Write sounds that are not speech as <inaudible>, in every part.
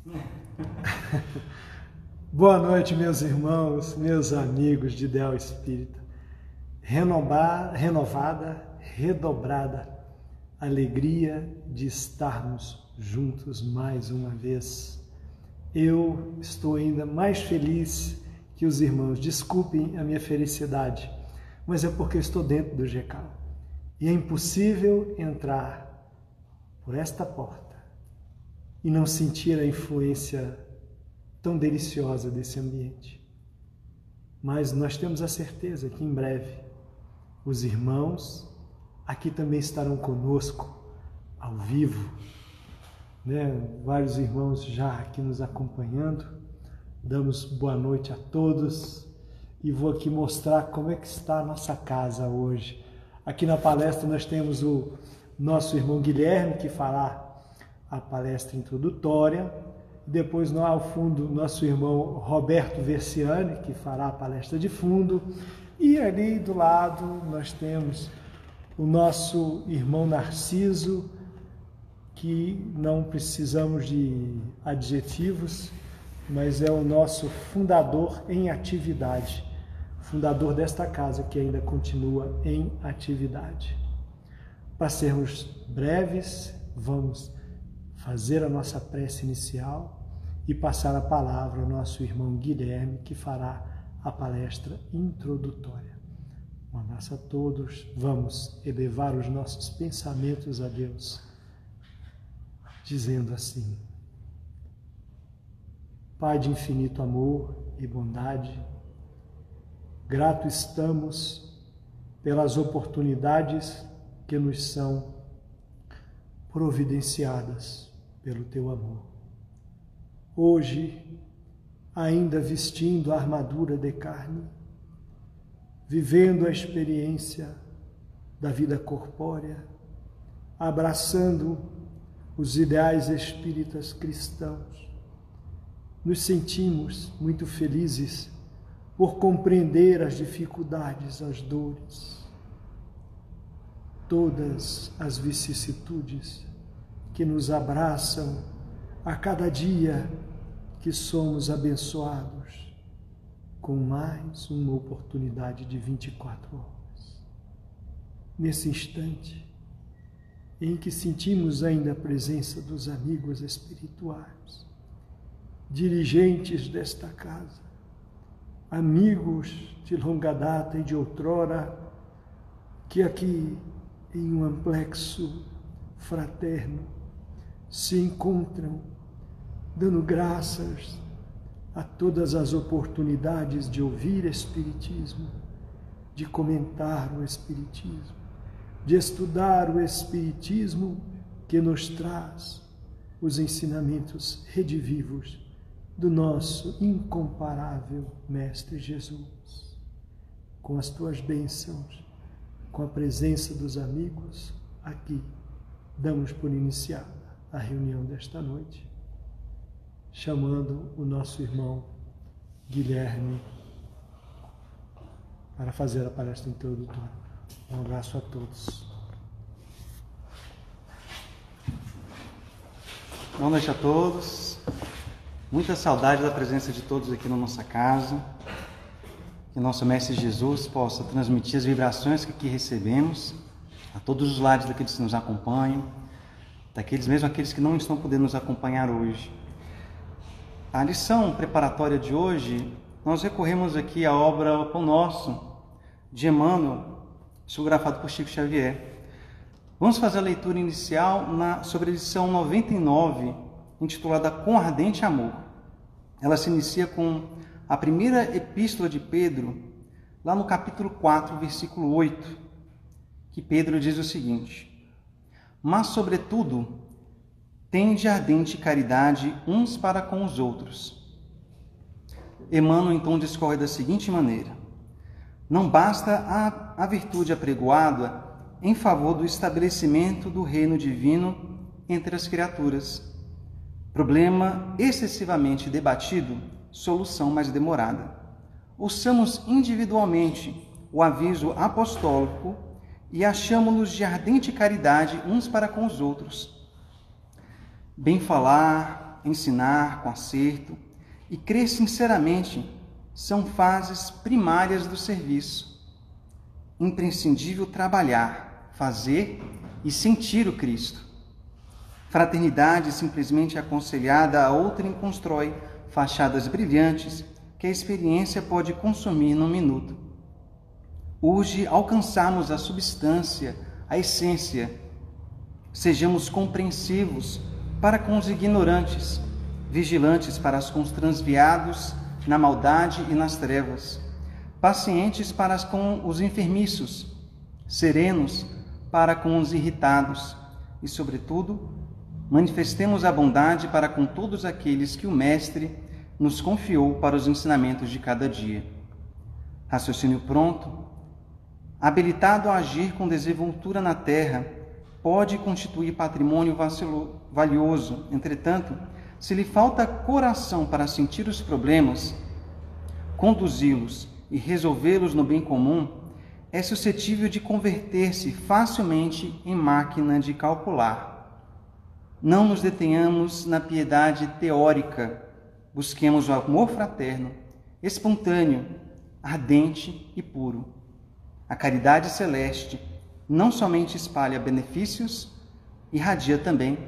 <laughs> Boa noite, meus irmãos, meus amigos de Ideal Espírita. Renovar, renovada, redobrada alegria de estarmos juntos mais uma vez. Eu estou ainda mais feliz que os irmãos. Desculpem a minha felicidade, mas é porque estou dentro do GECAL. E é impossível entrar por esta porta e não sentir a influência tão deliciosa desse ambiente. Mas nós temos a certeza que em breve os irmãos aqui também estarão conosco ao vivo, né? Vários irmãos já aqui nos acompanhando. Damos boa noite a todos e vou aqui mostrar como é que está a nossa casa hoje. Aqui na palestra nós temos o nosso irmão Guilherme que fará a palestra introdutória depois no, ao fundo, nosso irmão Roberto Versiani, que fará a palestra de fundo. E ali do lado nós temos o nosso irmão Narciso, que não precisamos de adjetivos, mas é o nosso fundador em atividade, fundador desta casa que ainda continua em atividade. Para sermos breves, vamos fazer a nossa prece inicial e passar a palavra ao nosso irmão Guilherme, que fará a palestra introdutória. Um abraço a todos. Vamos elevar os nossos pensamentos a Deus, dizendo assim: Pai de infinito amor e bondade, grato estamos pelas oportunidades que nos são providenciadas pelo teu amor. Hoje, ainda vestindo a armadura de carne, vivendo a experiência da vida corpórea, abraçando os ideais espíritas cristãos, nos sentimos muito felizes por compreender as dificuldades, as dores, todas as vicissitudes que nos abraçam a cada dia que somos abençoados com mais uma oportunidade de 24 horas. Nesse instante em que sentimos ainda a presença dos amigos espirituais, dirigentes desta casa, amigos de longa data e de outrora, que aqui em um amplexo fraterno se encontram dando graças a todas as oportunidades de ouvir Espiritismo, de comentar o Espiritismo, de estudar o Espiritismo que nos traz os ensinamentos redivivos do nosso incomparável Mestre Jesus. Com as tuas bênçãos, com a presença dos amigos, aqui damos por iniciada a reunião desta noite, chamando o nosso irmão Guilherme para fazer a palestra introdutória. Um abraço a todos. Boa noite a todos. Muita saudade da presença de todos aqui na nossa casa. Que nosso Mestre Jesus possa transmitir as vibrações que aqui recebemos a todos os lados daqueles que nos acompanham, daqueles mesmo aqueles que não estão podendo nos acompanhar hoje. A lição preparatória de hoje, nós recorremos aqui à obra O Pão Nosso, de Emmanuel, psicografado por Chico Xavier. Vamos fazer a leitura inicial na, sobre a lição 99, intitulada Com Ardente Amor. Ela se inicia com a primeira epístola de Pedro, lá no capítulo 4, versículo 8, que Pedro diz o seguinte: mas, sobretudo, tende ardente caridade uns para com os outros. Emmanuel então discorre da seguinte maneira: Não basta a, a virtude apregoada em favor do estabelecimento do reino divino entre as criaturas. Problema excessivamente debatido, solução mais demorada. Ouçamos individualmente o aviso apostólico e achamo-nos de ardente caridade uns para com os outros. Bem falar, ensinar com acerto e crer sinceramente são fases primárias do serviço. Imprescindível trabalhar, fazer e sentir o Cristo. Fraternidade simplesmente aconselhada a outrem constrói fachadas brilhantes que a experiência pode consumir num minuto. Urge alcançarmos a substância, a essência. Sejamos compreensivos para com os ignorantes, vigilantes para com os transviados na maldade e nas trevas, pacientes para com os enfermiços, serenos para com os irritados e, sobretudo, manifestemos a bondade para com todos aqueles que o Mestre nos confiou para os ensinamentos de cada dia. Raciocínio pronto, habilitado a agir com desenvoltura na terra, pode constituir patrimônio valioso. Entretanto, se lhe falta coração para sentir os problemas, conduzi-los e resolvê-los no bem comum, é suscetível de converter-se facilmente em máquina de calcular. Não nos detenhamos na piedade teórica, busquemos o amor fraterno, espontâneo, ardente e puro. A caridade celeste não somente espalha benefícios, irradia também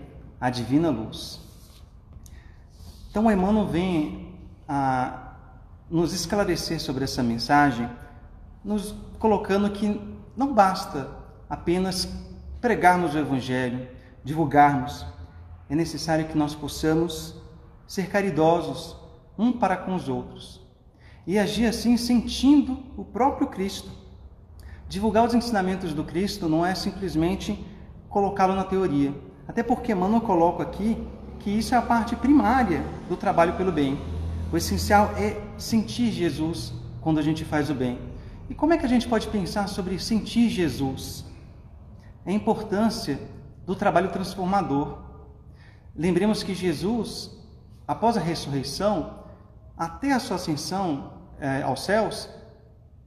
a divina luz. Então, Emmanuel vem a nos esclarecer sobre essa mensagem, nos colocando que não basta apenas pregarmos o Evangelho, divulgarmos, é necessário que nós possamos ser caridosos um para com os outros e agir assim sentindo o próprio Cristo. Divulgar os ensinamentos do Cristo não é simplesmente colocá-lo na teoria, até porque Emmanuel coloca aqui que isso é a parte primária do trabalho pelo bem. O essencial é sentir Jesus quando a gente faz o bem. E como é que a gente pode pensar sobre sentir Jesus? É a importância do trabalho transformador. Lembremos que Jesus, após a ressurreição, até a sua ascensão é, aos céus,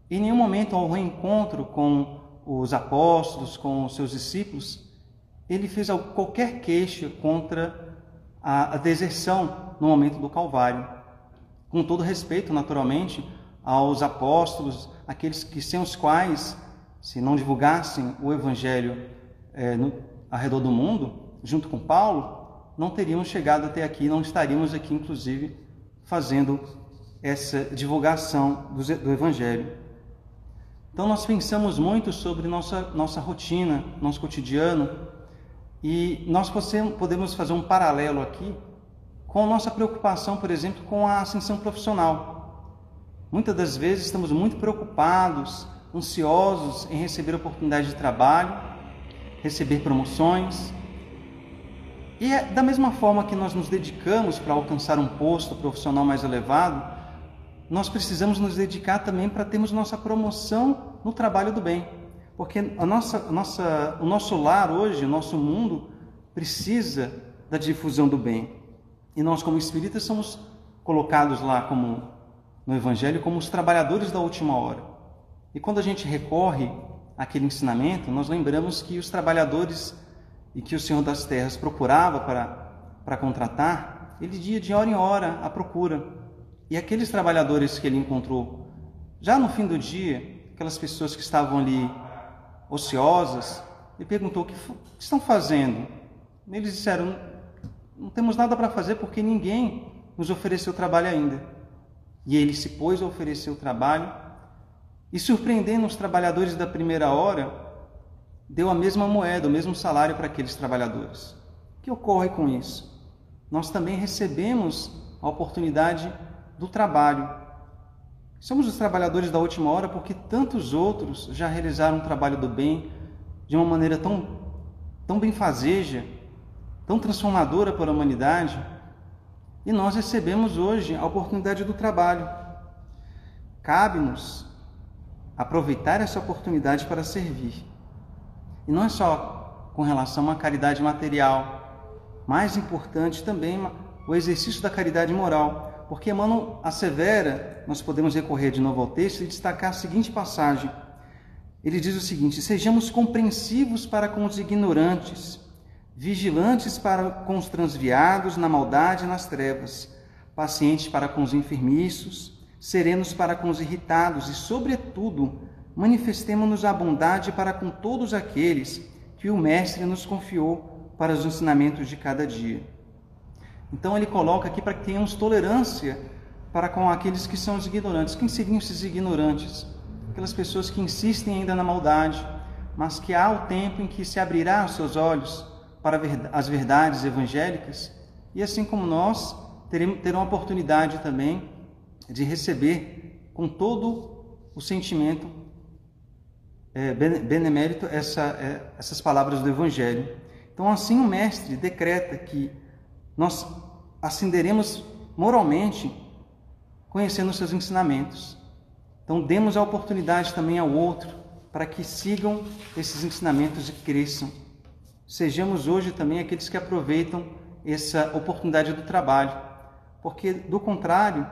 em nenhum momento ao reencontro com os apóstolos, com os seus discípulos, ele fez qualquer queixa contra a, deserção no momento do Calvário. Com todo respeito, naturalmente, aos apóstolos, aqueles que sem os quais, se não divulgassem o Evangelho é, no, ao redor do mundo, junto com Paulo, não teríamos chegado até aqui, não estaríamos aqui, inclusive, fazendo essa divulgação do, do Evangelho. Então, nós pensamos muito sobre nossa, nossa rotina, nosso cotidiano, e nós podemos fazer um paralelo aqui com nossa preocupação, por exemplo, com a ascensão profissional. Muitas das vezes estamos muito preocupados, ansiosos em receber oportunidade de trabalho, receber promoções, e é da mesma forma que nós nos dedicamos para alcançar um posto profissional mais elevado, nós precisamos nos dedicar também para termos nossa promoção no trabalho do bem. Porque a nossa, a nossa, o nosso lar hoje, o nosso mundo, precisa da difusão do bem. E nós, como espíritas, somos colocados lá como no Evangelho como os trabalhadores da última hora. E quando a gente recorre àquele ensinamento, nós lembramos que os trabalhadores e que o Senhor das Terras procurava para, para contratar, ele ia de hora em hora à procura. E aqueles trabalhadores que ele encontrou, já no fim do dia, aquelas pessoas que estavam ali ociosas, ele perguntou: o que estão fazendo? Eles disseram: não temos nada para fazer porque ninguém nos ofereceu trabalho ainda. E ele se pôs a oferecer o trabalho e, surpreendendo os trabalhadores da primeira hora, deu a mesma moeda, o mesmo salário para aqueles trabalhadores. O que ocorre com isso? Nós também recebemos a oportunidade do trabalho. Somos os trabalhadores da última hora porque tantos outros já realizaram um trabalho do bem de uma maneira tão, tão benfazeja, tão transformadora para a humanidade, e nós recebemos hoje a oportunidade do trabalho. Cabe-nos aproveitar essa oportunidade para servir. E não é só com relação à caridade material, mais importante também o exercício da caridade moral, porque Emmanuel assevera, nós podemos recorrer de novo ao texto e destacar a seguinte passagem. Ele diz o seguinte: Sejamos compreensivos para com os ignorantes, vigilantes para com os transviados na maldade e nas trevas, pacientes para com os enfermiços, serenos para com os irritados e, sobretudo, manifestemos-nos a bondade para com todos aqueles que o Mestre nos confiou para os ensinamentos de cada dia. Então ele coloca aqui para que tenhamos tolerância para com aqueles que são os ignorantes. Quem seriam esses ignorantes? Aquelas pessoas que insistem ainda na maldade, mas que há o tempo em que se abrirá os seus olhos para as verdades evangélicas, e assim como nós, terão a oportunidade também de receber com todo o sentimento é, benemérito essa, é, essas palavras do Evangelho. Então, assim, o Mestre decreta que nós ascenderemos moralmente conhecendo os seus ensinamentos. Então, demos a oportunidade também ao outro para que sigam esses ensinamentos e cresçam. Sejamos hoje também aqueles que aproveitam essa oportunidade do trabalho, porque do contrário,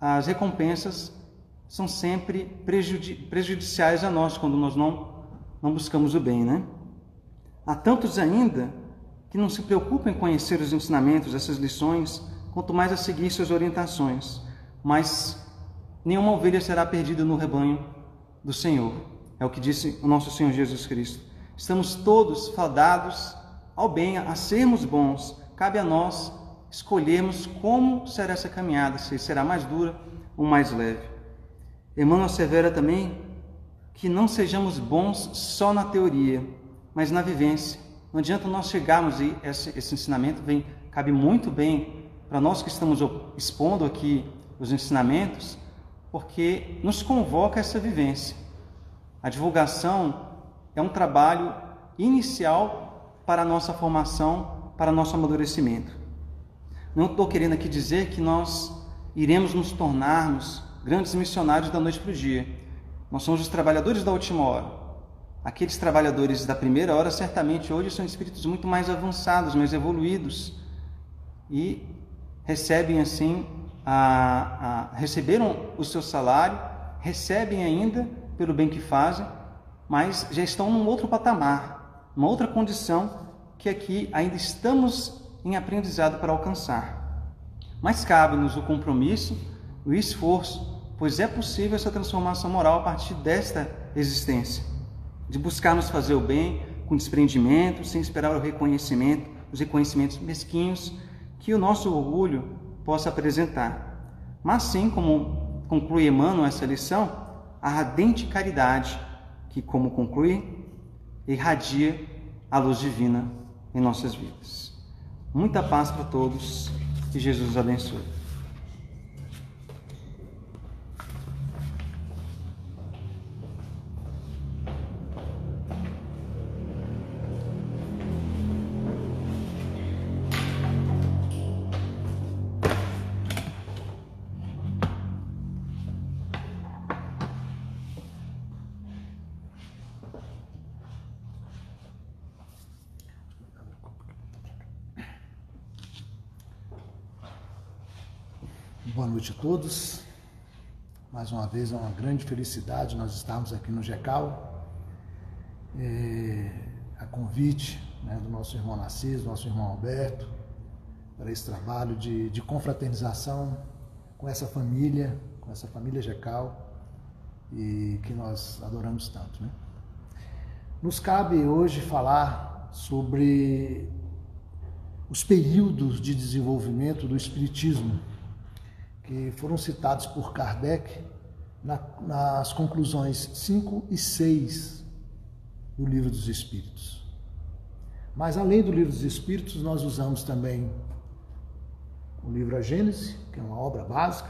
as recompensas são sempre prejudi prejudiciais a nós quando nós não, não buscamos o bem, né? Há tantos ainda que não se preocupam em conhecer os ensinamentos, essas lições, quanto mais a seguir suas orientações. Mas nenhuma ovelha será perdida no rebanho do Senhor. É o que disse o nosso Senhor Jesus Cristo. Estamos todos fadados ao bem, a sermos bons. Cabe a nós escolhermos como será essa caminhada, se será mais dura ou mais leve. Emmanuel assevera também que não sejamos bons só na teoria, mas na vivência. Não adianta nós chegarmos e esse, esse ensinamento vem, cabe muito bem para nós que estamos expondo aqui os ensinamentos, porque nos convoca essa vivência. A divulgação é um trabalho inicial para a nossa formação, para nosso amadurecimento. Não estou querendo aqui dizer que nós iremos nos tornarmos grandes missionários da noite para o dia. Nós somos os trabalhadores da última hora. Aqueles trabalhadores da primeira hora, certamente hoje são espíritos muito mais avançados, mais evoluídos e recebem assim, a, a, receberam o seu salário, recebem ainda pelo bem que fazem, mas já estão num outro patamar, uma outra condição que aqui ainda estamos em aprendizado para alcançar. Mas cabe-nos o compromisso, o esforço, pois é possível essa transformação moral a partir desta existência, de buscarmos fazer o bem com desprendimento, sem esperar o reconhecimento, os reconhecimentos mesquinhos que o nosso orgulho possa apresentar. Mas sim, como conclui Emmanuel essa lição, a ardente caridade que, como conclui, irradia a luz divina em nossas vidas. Muita paz para todos e Jesus abençoe. Noite a todos. Mais uma vez é uma grande felicidade nós estarmos aqui no GECAL. É, a convite né, do nosso irmão Narciso, do nosso irmão Alberto, para esse trabalho de, de confraternização com essa família, com essa família GECAL, e que nós adoramos tanto. Né? Nos cabe hoje falar sobre os períodos de desenvolvimento do Espiritismo que foram citados por Kardec na, nas conclusões 5 e 6 do Livro dos Espíritos. Mas além do Livro dos Espíritos, nós usamos também o livro A Gênese, que é uma obra básica,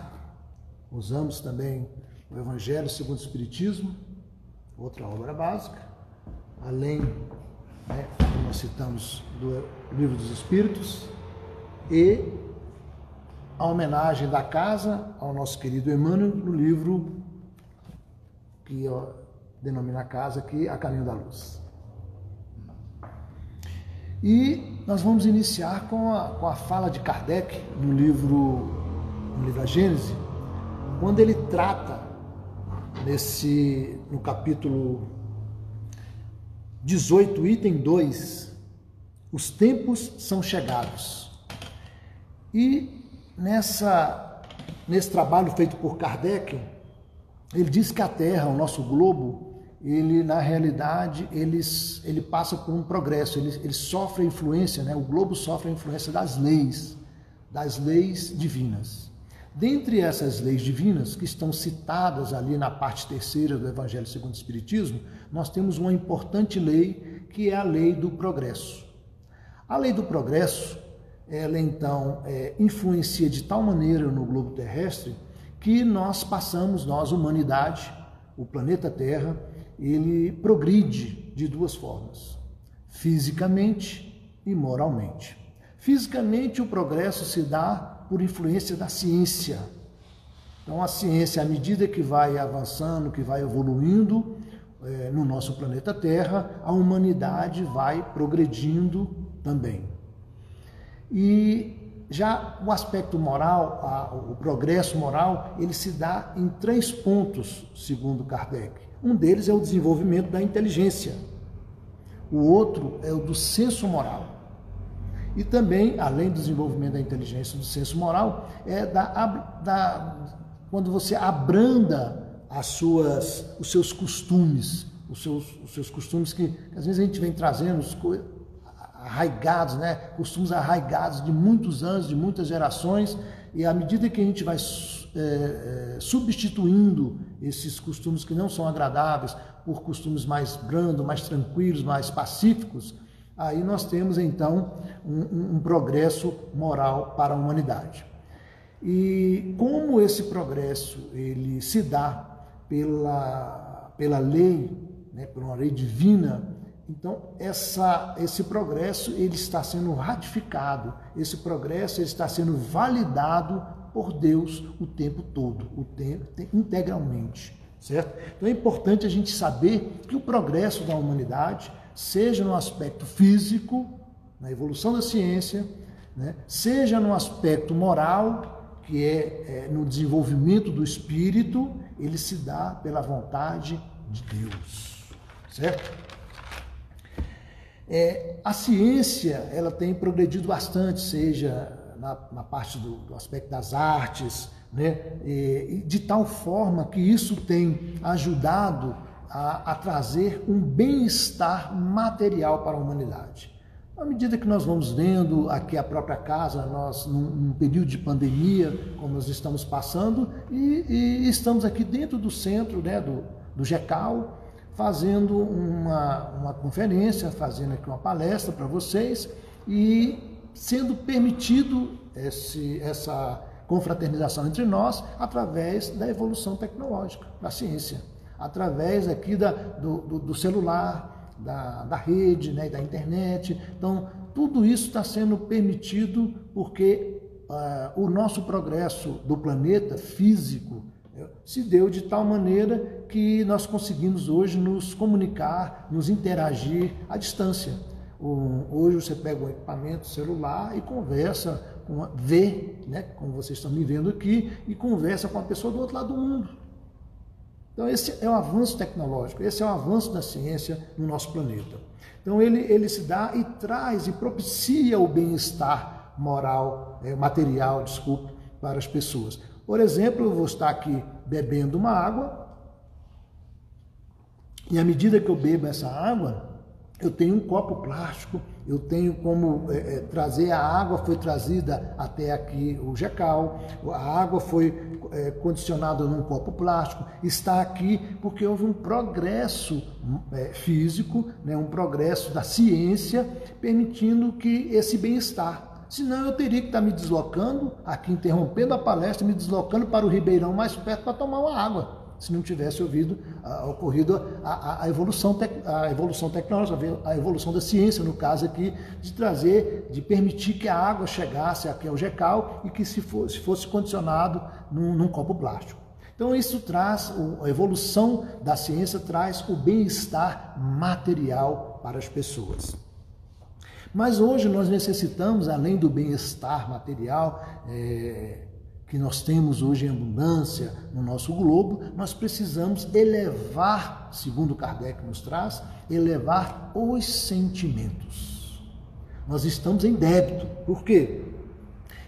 usamos também o Evangelho segundo o Espiritismo, outra obra básica, além, né, como nós citamos, do Livro dos Espíritos, e a homenagem da casa ao nosso querido Emmanuel no livro que ó, denomina a casa aqui A Caminho da Luz. E nós vamos iniciar com a, com a fala de Kardec no livro, no livro A Gênese, quando ele trata nesse, no capítulo 18, item 2, Os tempos são chegados. E nessa, nesse trabalho feito por Kardec, ele diz que a Terra, o nosso globo, ele na realidade ele, ele passa por um progresso, ele, ele sofre a influência, né? o globo sofre a influência das leis, das leis divinas. Dentre essas leis divinas que estão citadas ali na parte terceira do Evangelho segundo o Espiritismo, nós temos uma importante lei que é a lei do progresso. A lei do progresso, ela então é, influencia de tal maneira no globo terrestre que nós passamos, nós, humanidade, o planeta Terra, ele progride de duas formas: fisicamente e moralmente. Fisicamente, o progresso se dá por influência da ciência. Então, a ciência, à medida que vai avançando, que vai evoluindo é, no nosso planeta Terra, a humanidade vai progredindo também. E já o aspecto moral, a, o progresso moral, ele se dá em três pontos, segundo Kardec. Um deles é o desenvolvimento da inteligência. O outro é o do senso moral. E também, além do desenvolvimento da inteligência do senso moral, é da, da quando você abranda as suas, os seus costumes, os seus, os seus costumes que, que às vezes a gente vem trazendo arraigados, né? costumes arraigados de muitos anos, de muitas gerações, e à medida que a gente vai é, é, substituindo esses costumes que não são agradáveis por costumes mais brandos, mais tranquilos, mais pacíficos, aí nós temos então um, um progresso moral para a humanidade. E como esse progresso ele se dá pela, pela lei, né, por uma lei divina, então essa, esse progresso ele está sendo ratificado, esse progresso ele está sendo validado por Deus o tempo todo, o tempo, integralmente, certo? Então é importante a gente saber que o progresso da humanidade, seja no aspecto físico, na evolução da ciência, né, seja no aspecto moral, que é, é no desenvolvimento do espírito, ele se dá pela vontade de Deus, certo? É, a ciência ela tem progredido bastante, seja na, na parte do, do, aspecto das artes, né? De tal forma que isso tem ajudado a, a trazer um bem-estar material para a humanidade. À medida que nós vamos vendo aqui a própria casa, nós num, num período de pandemia, como nós estamos passando, e, e estamos aqui dentro do centro né, do, do GECAL, fazendo uma, uma conferência, fazendo aqui uma palestra para vocês e sendo permitido esse, essa confraternização entre nós através da evolução tecnológica, da ciência, através aqui da, do, do, do celular, da, da rede, né, da internet. Então, tudo isso está sendo permitido porque uh, o nosso progresso do planeta físico se deu de tal maneira que nós conseguimos hoje nos comunicar, nos interagir à distância. Hoje você pega um equipamento celular e conversa, com vê, né, como vocês estão me vendo aqui, e conversa com a pessoa do outro lado do mundo. Então esse é o avanço tecnológico, esse é o avanço da ciência no nosso planeta. Então ele, ele se dá e traz e propicia o bem-estar moral, é, material, desculpe, para as pessoas. Por exemplo, eu vou estar aqui bebendo uma água, e à medida que eu bebo essa água, eu tenho um copo plástico, eu tenho como é, é, trazer a água, foi trazida até aqui o gecal, a água foi é, condicionada num copo plástico, está aqui porque houve um progresso é, físico, né, um progresso da ciência, permitindo que esse bem-estar Senão eu teria que estar me deslocando, aqui interrompendo a palestra, me deslocando para o Ribeirão mais perto para tomar uma água, se não tivesse ouvido, uh, ocorrido a, a, a, evolução tec, a evolução tecnológica, a evolução da ciência, no caso aqui, de trazer, de permitir que a água chegasse aqui ao GECAL e que se fosse, fosse condicionado num, num copo plástico. Então isso traz, a evolução da ciência traz o bem-estar material para as pessoas. Mas hoje nós necessitamos, além do bem-estar material é, que nós temos hoje em abundância no nosso globo, nós precisamos elevar, segundo Kardec nos traz, elevar os sentimentos. Nós estamos em débito. Por quê?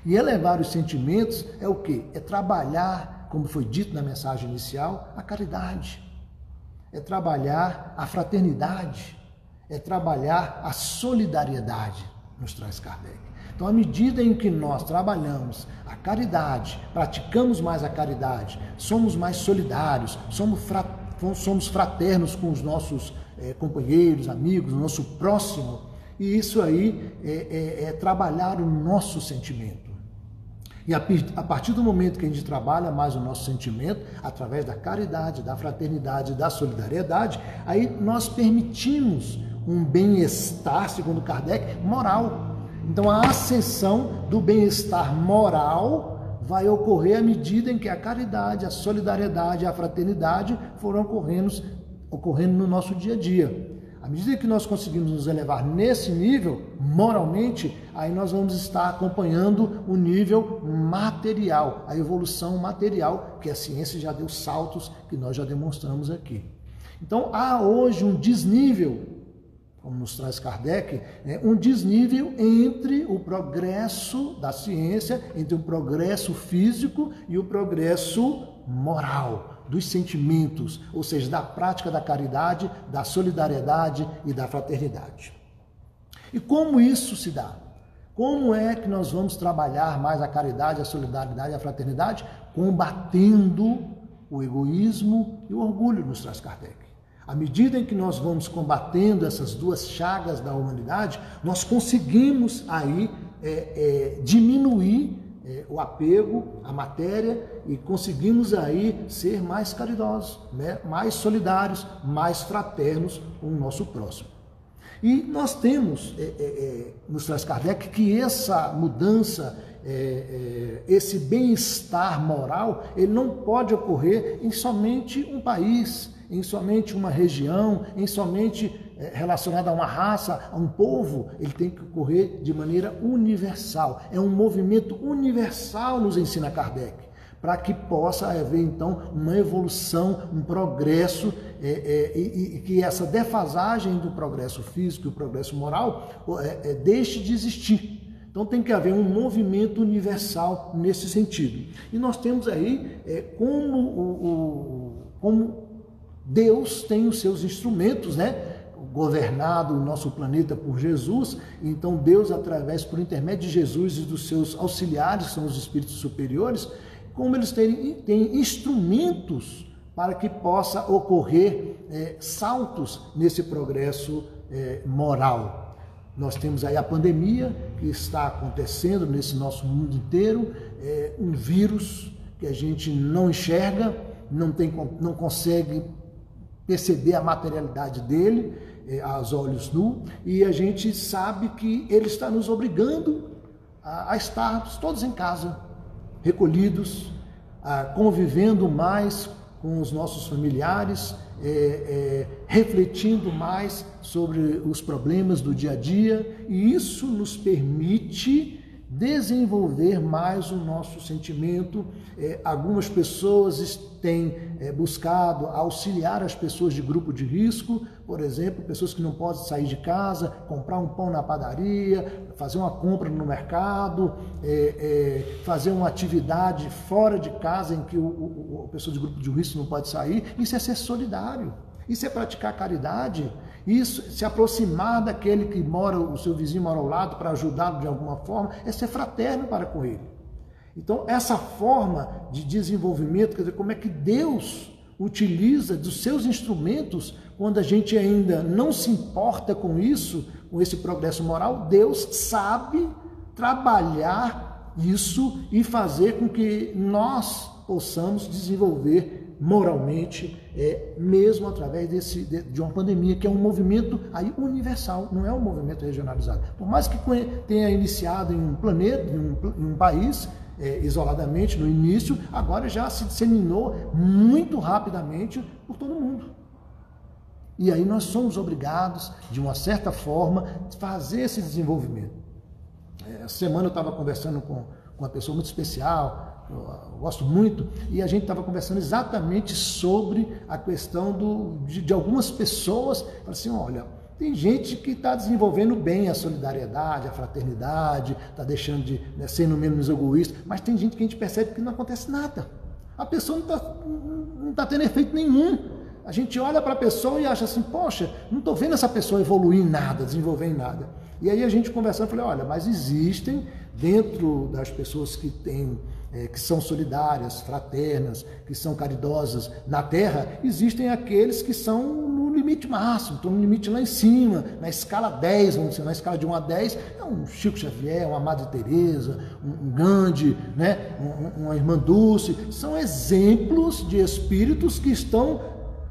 E elevar os sentimentos é o quê? É trabalhar, como foi dito na mensagem inicial, a caridade. É trabalhar a fraternidade. É trabalhar a solidariedade, nos traz Kardec. Então, à medida em que nós trabalhamos a caridade, praticamos mais a caridade, somos mais solidários, somos, fraternos com os nossos é, companheiros, amigos, o nosso próximo, e isso aí é, é, é trabalhar o nosso sentimento. E a partir do momento que a gente trabalha mais o nosso sentimento, através da caridade, da fraternidade, da solidariedade, aí nós permitimos um bem-estar, segundo Kardec, moral. Então a ascensão do bem-estar moral vai ocorrer à medida em que a caridade, a solidariedade, a fraternidade foram ocorrendo, ocorrendo no nosso dia a dia. Medida que nós conseguimos nos elevar nesse nível, moralmente, aí nós vamos estar acompanhando o nível material, a evolução material, que a ciência já deu saltos que nós já demonstramos aqui. Então há hoje um desnível, como nos traz Kardec, né, um desnível entre o progresso da ciência, entre o progresso físico e o progresso moral dos sentimentos, ou seja, da prática da caridade, da solidariedade e da fraternidade. E como isso se dá? Como é que nós vamos trabalhar mais a caridade, a solidariedade e a fraternidade? Combatendo o egoísmo e o orgulho, nos traz Kardec. À medida em que nós vamos combatendo essas duas chagas da humanidade, nós conseguimos aí é, é, diminuir é, o apego à matéria e conseguimos aí ser mais caridosos, né? mais solidários, mais fraternos com o nosso próximo. E nós temos, é, é, é nos traz Kardec, que essa mudança, é, é, esse bem-estar moral, ele não pode ocorrer em somente um país, em somente uma região, em somente é, relacionada a uma raça, a um povo, ele tem que ocorrer de maneira universal. É um movimento universal, nos ensina Kardec, para que possa haver então uma evolução, um progresso, é, é, e, e, que essa defasagem do progresso físico e o progresso moral é, é, deixe de existir. Então tem que haver um movimento universal nesse sentido. E nós temos aí é, como, o, o, como Deus tem os seus instrumentos, né? Governado o nosso planeta por Jesus, então Deus, através, por intermédio de Jesus e dos seus auxiliares, que são os espíritos superiores, como eles têm, têm instrumentos para que possa ocorrer é, saltos nesse progresso é, moral. Nós temos aí a pandemia que está acontecendo nesse nosso mundo inteiro, é, um vírus que a gente não enxerga, não, tem, não consegue perceber a materialidade dele, eh, aos olhos nu, e a gente sabe que ele está nos obrigando a, a estarmos todos em casa, recolhidos, a, convivendo mais com os nossos familiares, é, é, refletindo mais sobre os problemas do dia a dia, e isso nos permite desenvolver mais o nosso sentimento. É, algumas pessoas têm é, buscado auxiliar as pessoas de grupo de risco, por exemplo, pessoas que não podem sair de casa, comprar um pão na padaria, fazer uma compra no mercado, é, é fazer uma atividade fora de casa em que o, o, pessoa de grupo de risco não pode sair. Isso é ser solidário. Isso é praticar caridade, isso se aproximar daquele que mora, o seu vizinho mora ao lado para ajudá-lo de alguma forma, é ser fraterno para com ele. Então, essa forma de desenvolvimento, quer dizer, como é que Deus utiliza dos seus instrumentos quando a gente ainda não se importa com isso, com esse progresso moral, Deus sabe trabalhar isso e fazer com que nós possamos desenvolver moralmente, é, mesmo através desse, de, de, uma pandemia, que é um movimento aí universal, não é um movimento regionalizado. Por mais que tenha iniciado em um planeta, em um, em um país, é, isoladamente no início, agora já se disseminou muito rapidamente por todo mundo. E aí nós somos obrigados, de uma certa forma, fazer esse desenvolvimento. É, essa semana eu estava conversando com uma pessoa muito especial, eu gosto muito, e a gente estava conversando exatamente sobre a questão do, de, de algumas pessoas, assim, olha, Tem gente que está desenvolvendo bem a solidariedade, a fraternidade, está deixando de né, sendo menos egoísta, mas tem gente que a gente percebe que não acontece nada. A pessoa não está não tá tendo efeito nenhum. A gente olha para a pessoa e acha assim, poxa, não estou vendo essa pessoa evoluir em nada, desenvolver em nada. E aí a gente conversando, falei, olha, mas existem dentro das pessoas que têm é, que são solidárias, fraternas, que são caridosas na Terra, existem aqueles que são limite máximo, estou no limite lá em cima, na escala 10, vamos dizer, na escala de 1 a 10, é um Chico Xavier, uma Madre Teresa, um, Gandhi, né? Um, uma Irmã Dulce, são exemplos de espíritos que estão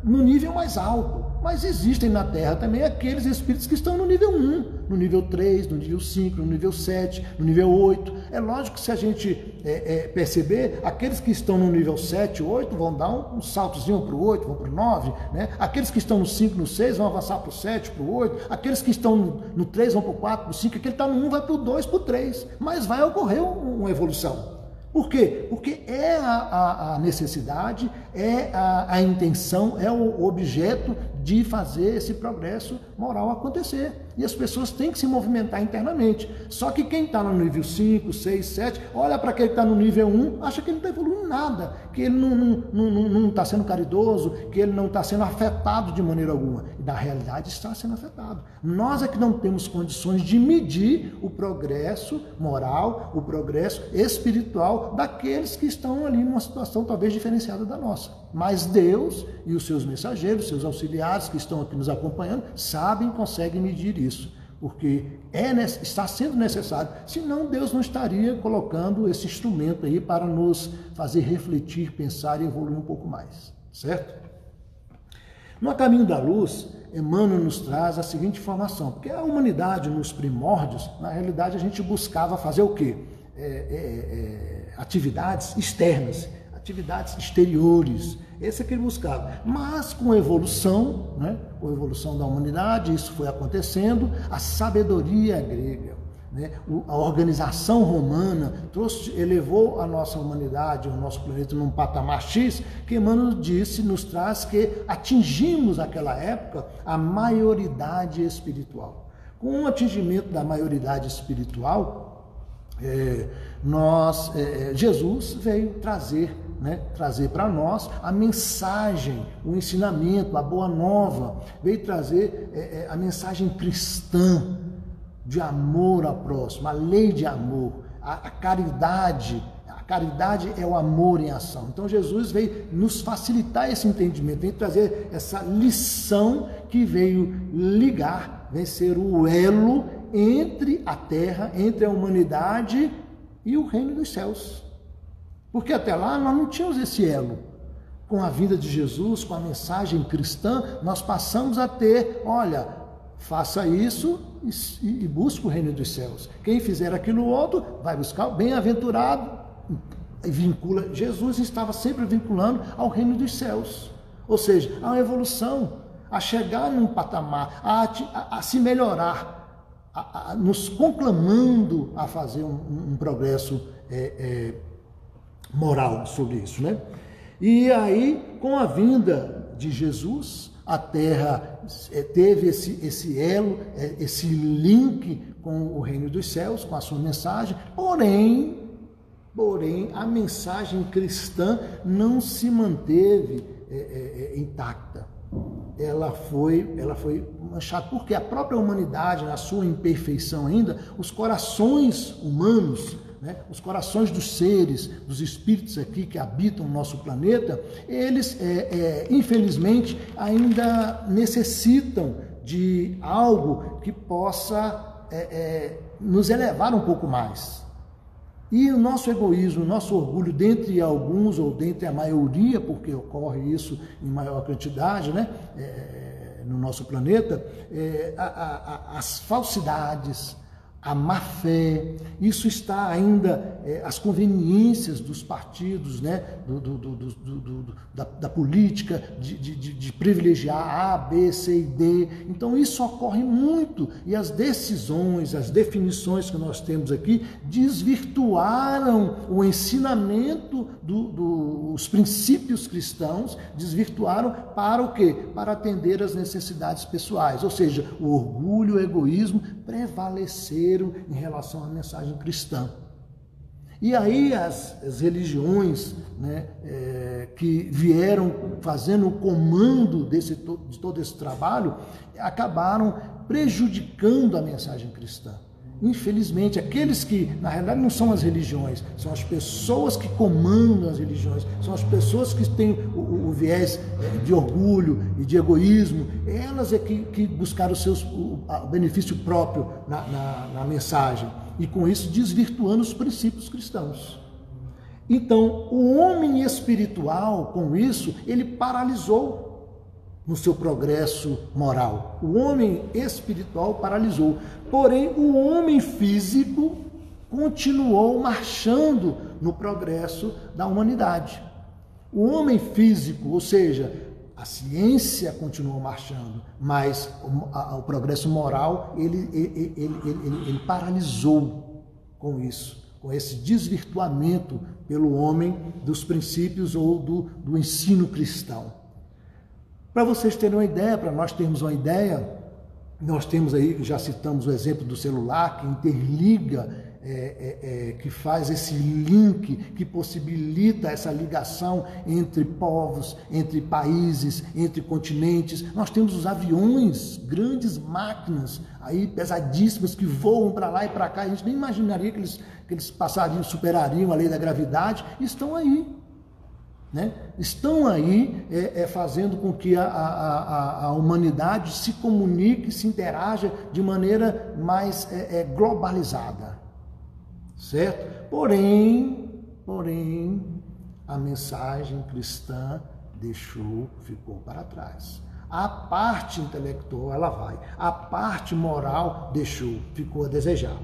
no nível mais alto. Mas existem na Terra também aqueles espíritos que estão no nível 1, no nível 3, no nível 5, no nível 7, no nível 8. É lógico que se a gente é, é, perceber, aqueles que estão no nível 7, 8 vão dar um, um saltozinho para o 8, vão para o 9. Né? Aqueles que estão no 5, no 6 vão avançar para o 7, para o 8. Aqueles que estão no, no 3 vão para o 4, para o 5. Aquele que está no 1 vai para o 2, para o 3. Mas vai ocorrer uma evolução. Por quê? Porque é a, a, a necessidade, é a, a intenção, é o objeto de fazer esse progresso moral acontecer. E as pessoas têm que se movimentar internamente. Só que quem está no nível 5, 6, 7, olha para quem está no nível 1, acha que ele não está evoluindo nada, que ele não está sendo caridoso, que ele não está sendo afetado de maneira alguma. E na realidade está sendo afetado. Nós é que não temos condições de medir o progresso moral, o progresso espiritual daqueles que estão ali numa situação talvez diferenciada da nossa. Mas Deus e os seus mensageiros, seus auxiliares que estão aqui nos acompanhando, sabem conseguem medir isso. Porque é, está sendo necessário, senão Deus não estaria colocando esse instrumento aí para nos fazer refletir, pensar e evoluir um pouco mais. Certo? No caminho da luz, Emmanuel nos traz a seguinte informação, porque a humanidade nos primórdios, na realidade a gente buscava fazer o quê? É, é, é, atividades externas atividades exteriores. Esse é que ele buscava. Mas com a evolução, né, com a evolução da humanidade, isso foi acontecendo, a sabedoria grega, né, a organização romana trouxe, elevou a nossa humanidade, o nosso planeta num patamar X, que Emmanuel disse, nos traz que atingimos naquela época a maioridade espiritual. Com o atingimento da maioridade espiritual, é, nós, é, Jesus veio trazer né, trazer para nós a mensagem, o ensinamento, a boa nova, veio trazer é, é, a mensagem cristã de amor ao próximo, a lei de amor, a, a caridade. A caridade é o amor em ação. Então Jesus veio nos facilitar esse entendimento, veio trazer essa lição que veio ligar, veio ser o elo entre a terra, entre a humanidade e o reino dos céus. Porque até lá nós não tínhamos esse elo. Com a vida de Jesus, com a mensagem cristã, nós passamos a ter, olha, faça isso e, e busque o reino dos céus. Quem fizer aquilo outro, vai buscar o bem-aventurado, e vincula. Jesus estava sempre vinculando ao reino dos céus. Ou seja, a evolução, a chegar num patamar, a, a, a se melhorar, a, nos conclamando a fazer um, um progresso é, é, moral sobre isso, né? E aí, com a vinda de Jesus, a terra eh, teve esse, esse elo, eh, esse link com o reino dos céus, com a sua mensagem, porém, porém, a mensagem cristã não se manteve é, é, intacta. Ela foi, ela foi manchada, porque a própria humanidade, na sua imperfeição ainda, os corações humanos, né, os corações dos seres, dos espíritos aqui que habitam o nosso planeta, eles, é, é, infelizmente, ainda necessitam de algo que possa é, é, nos elevar um pouco mais. E o nosso egoísmo, o nosso orgulho, dentre alguns ou dentre a maioria, porque ocorre isso em maior quantidade, né? É, no nosso planeta, é, a, a, as falsidades, a má fé, isso está ainda é, as conveniências dos partidos, né, do, do, do, da, da, política, de, de, de, privilegiar A, B, C e D. Então isso ocorre muito e as decisões, as definições que nós temos aqui desvirtuaram o ensinamento dos princípios cristãos, desvirtuaram para o quê? Para atender às necessidades pessoais, ou seja, o orgulho, o egoísmo prevaleceram em relação à mensagem cristã. E aí as, as religiões né, é, que vieram fazendo o comando desse, de todo esse trabalho acabaram prejudicando a mensagem cristã. Infelizmente, aqueles que, na realidade, não são as religiões, são as pessoas que comandam as religiões, são as pessoas que têm o, o viés é, de orgulho e de egoísmo, elas é que, que buscaram o, seus, o, o benefício próprio na, na, na mensagem e, com isso, desvirtuando os princípios cristãos. Então, o homem espiritual, com isso, ele paralisou no seu progresso moral. O homem espiritual paralisou. Porém, o homem físico continuou marchando no progresso da humanidade. O homem físico, ou seja, a ciência continuou marchando, mas o, a, o progresso moral ele, ele, ele, ele, paralisou com isso, com esse desvirtuamento pelo homem dos princípios ou do, do ensino cristão. Para vocês terem uma ideia, para nós termos uma ideia, nós temos aí, já citamos o exemplo do celular, que interliga, é, é, é, que faz esse link, que possibilita essa ligação entre povos, entre países, entre continentes. Nós temos os aviões, grandes máquinas aí pesadíssimas que voam para lá e para cá. A gente nem imaginaria que eles, que eles passariam, superariam a lei da gravidade. Estão aí né, estão aí é, é, fazendo com que a, a, a, humanidade se comunique, se interaja de maneira mais é, é, globalizada, certo? Porém, porém, a mensagem cristã deixou, ficou para trás. A parte intelectual ela vai, a parte moral deixou, ficou a desejar.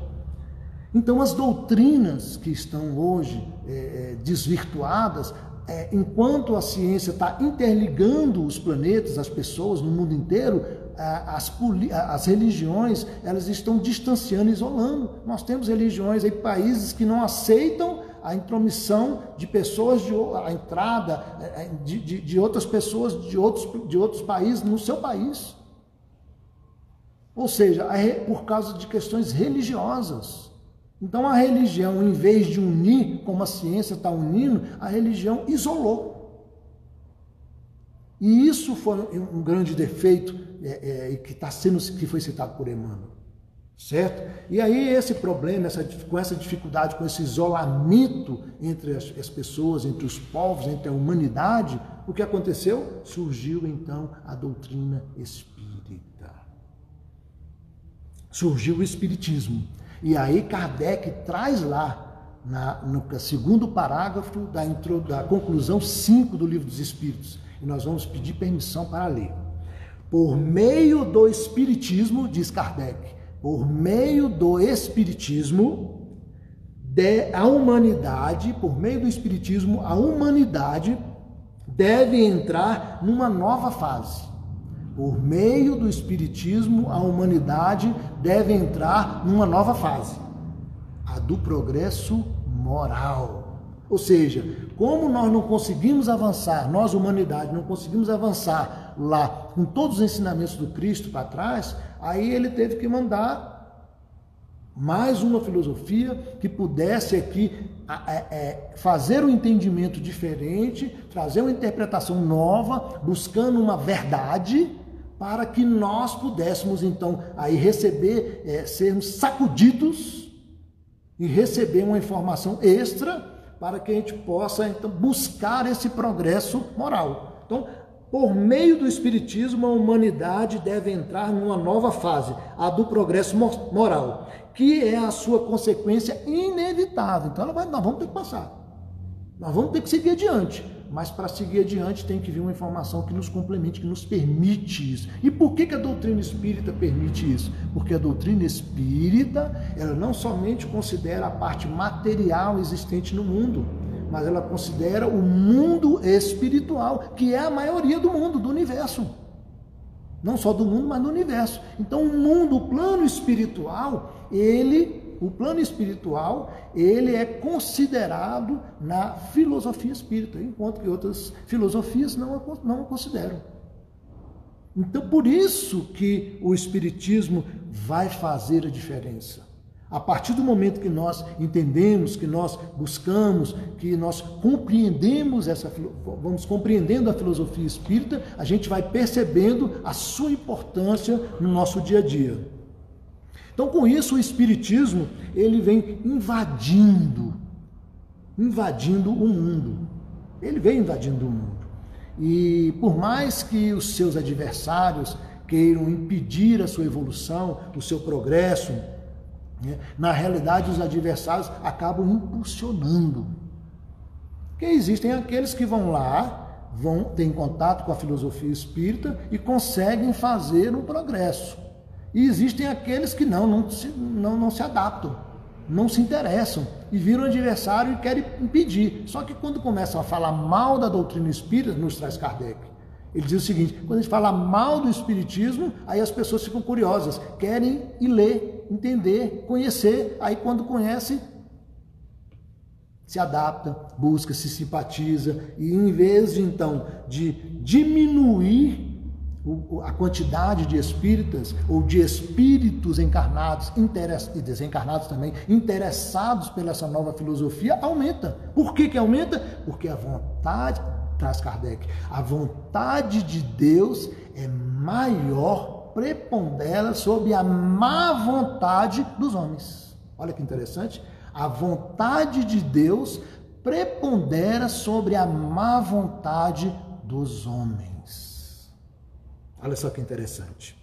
Então, as doutrinas que estão hoje é, é desvirtuadas, é, enquanto a ciência está interligando os planetas, as pessoas no mundo inteiro, as, as, religiões elas estão distanciando, isolando. Nós temos religiões aí, países que não aceitam a intromissão de pessoas, de, a entrada é, é, de, de, de outras pessoas de outros, de outros países no seu país. Ou seja, por causa de questões religiosas. Então a religião, em vez de unir, como a ciência está unindo, a religião isolou. E isso foi um grande defeito é, é, que está sendo que foi citado por Emmanuel, certo? E aí esse problema, essa, com essa dificuldade, com esse isolamento entre as, as pessoas, entre os povos, entre a humanidade, o que aconteceu? Surgiu então a doutrina espírita. Surgiu o espiritismo. E aí Kardec traz lá, na, no segundo parágrafo da, intro, da conclusão 5 do Livro dos Espíritos, e nós vamos pedir permissão para ler. Por meio do Espiritismo, diz Kardec, por meio do Espiritismo, de, a humanidade, por meio do Espiritismo, a humanidade deve entrar numa nova fase por meio do Espiritismo, a humanidade deve entrar numa nova fase, a do progresso moral. Ou seja, como nós não conseguimos avançar, nós, humanidade, não conseguimos avançar lá com todos os ensinamentos do Cristo para trás, aí ele teve que mandar mais uma filosofia que pudesse aqui é, fazer um entendimento diferente, trazer uma interpretação nova, buscando uma verdade para que nós pudéssemos então aí receber, é, sermos sacudidos e receber uma informação extra para que a gente possa então buscar esse progresso moral. Então, por meio do espiritismo, a humanidade deve entrar numa nova fase, a do progresso moral, que é a sua consequência inevitável. Então, vai, nós vamos ter que passar. Nós vamos ter que seguir adiante. Mas para seguir adiante tem que vir uma informação que nos complemente, que nos permite isso. E por que, que a doutrina espírita permite isso? Porque a doutrina espírita, ela não somente considera a parte material existente no mundo, mas ela considera o mundo espiritual, que é a maioria do mundo, do universo. Não só do mundo, mas do universo. Então, o mundo, o plano espiritual, ele o plano espiritual, ele é considerado na filosofia espírita, enquanto que outras filosofias não, não o consideram. Então, por isso que o espiritismo vai fazer a diferença. A partir do momento que nós entendemos, que nós buscamos, que nós compreendemos essa, vamos compreendendo a filosofia espírita, a gente vai percebendo a sua importância no nosso dia a dia. Então, com isso, o espiritismo ele vem invadindo, invadindo o mundo. Ele vem invadindo o mundo. E por mais que os seus adversários queiram impedir a sua evolução, o seu progresso, né, na realidade os adversários acabam impulsionando. Porque existem aqueles que vão lá, vão ter contato com a filosofia espírita e conseguem fazer um progresso. E existem aqueles que não, não se, não, não se adaptam, não se interessam e viram adversário e querem impedir. Só que quando começam a falar mal da doutrina espírita, nos traz Kardec. Ele diz o seguinte: quando a gente fala mal do Espiritismo, aí as pessoas ficam curiosas, querem ir ler, entender, conhecer. Aí quando conhece, se adapta, busca, se simpatiza e em vez de então de diminuir a quantidade de espíritas ou de espíritos encarnados e desencarnados também, interessados pela essa nova filosofia, aumenta. Por que, que aumenta? Porque a vontade, traz Kardec, a vontade de Deus é maior, prepondera sobre a má vontade dos homens. Olha que interessante. A vontade de Deus prepondera sobre a má vontade dos homens. Olha só que interessante.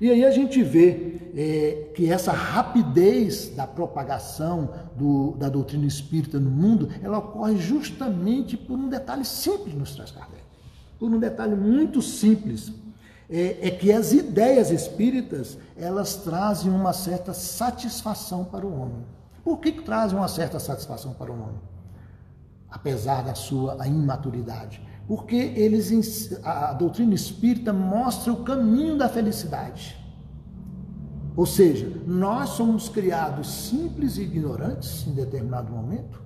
E aí a gente vê é, que essa rapidez da propagação do, da doutrina espírita no mundo, ela ocorre justamente por um detalhe simples nos traz Kardec. Por um detalhe muito simples. É, é que as ideias espíritas, elas trazem uma certa satisfação para o homem. Por que, que trazem uma certa satisfação para o homem? Apesar da sua imaturidade porque eles a doutrina espírita mostra o caminho da felicidade. Ou seja, nós somos criados simples e ignorantes em determinado momento